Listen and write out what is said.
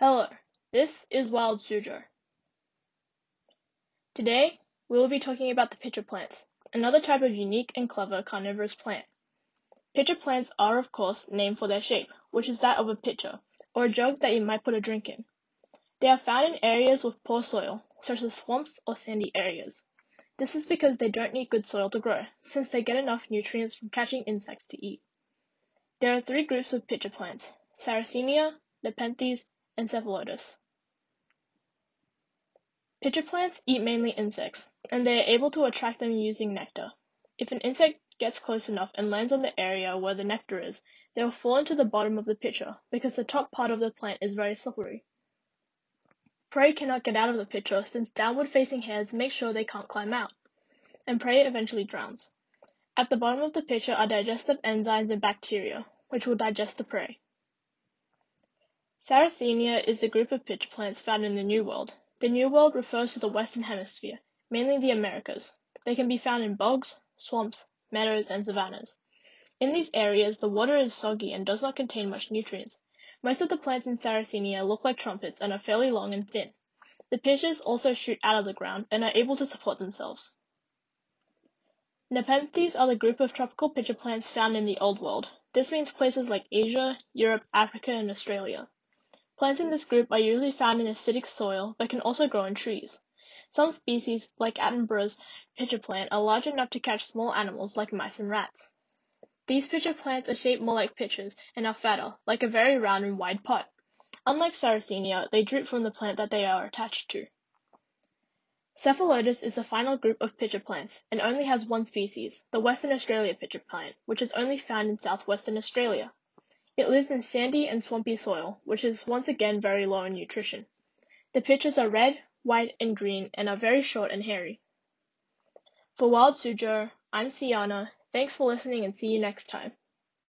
Hello, this is Wild Suzhou. Today, we will be talking about the pitcher plants, another type of unique and clever carnivorous plant. Pitcher plants are, of course, named for their shape, which is that of a pitcher, or a jug that you might put a drink in. They are found in areas with poor soil, such as swamps or sandy areas. This is because they don't need good soil to grow, since they get enough nutrients from catching insects to eat. There are three groups of pitcher plants, Sarracenia, Nepenthes, and Cephalotus. Pitcher plants eat mainly insects, and they are able to attract them using nectar. If an insect gets close enough and lands on the area where the nectar is, they will fall into the bottom of the pitcher because the top part of the plant is very slippery. Prey cannot get out of the pitcher since downward facing hairs make sure they can't climb out, and prey eventually drowns. At the bottom of the pitcher are digestive enzymes and bacteria, which will digest the prey. Sarracenia is the group of pitcher plants found in the New World. The New World refers to the Western Hemisphere, mainly the Americas. They can be found in bogs, swamps, meadows, and savannas. In these areas, the water is soggy and does not contain much nutrients. Most of the plants in Sarracenia look like trumpets and are fairly long and thin. The pitchers also shoot out of the ground and are able to support themselves. Nepenthes are the group of tropical pitcher plants found in the Old World. This means places like Asia, Europe, Africa, and Australia. Plants in this group are usually found in acidic soil but can also grow in trees. Some species, like Attenborough's pitcher plant, are large enough to catch small animals like mice and rats. These pitcher plants are shaped more like pitchers and are fatter, like a very round and wide pot. Unlike Sarracenia, they droop from the plant that they are attached to. Cephalotus is the final group of pitcher plants, and only has one species, the Western Australia pitcher plant, which is only found in southwestern Australia. It lives in sandy and swampy soil, which is once again very low in nutrition. The pitchers are red, white, and green and are very short and hairy. For Wild Suzhou, I'm Siana. Thanks for listening and see you next time.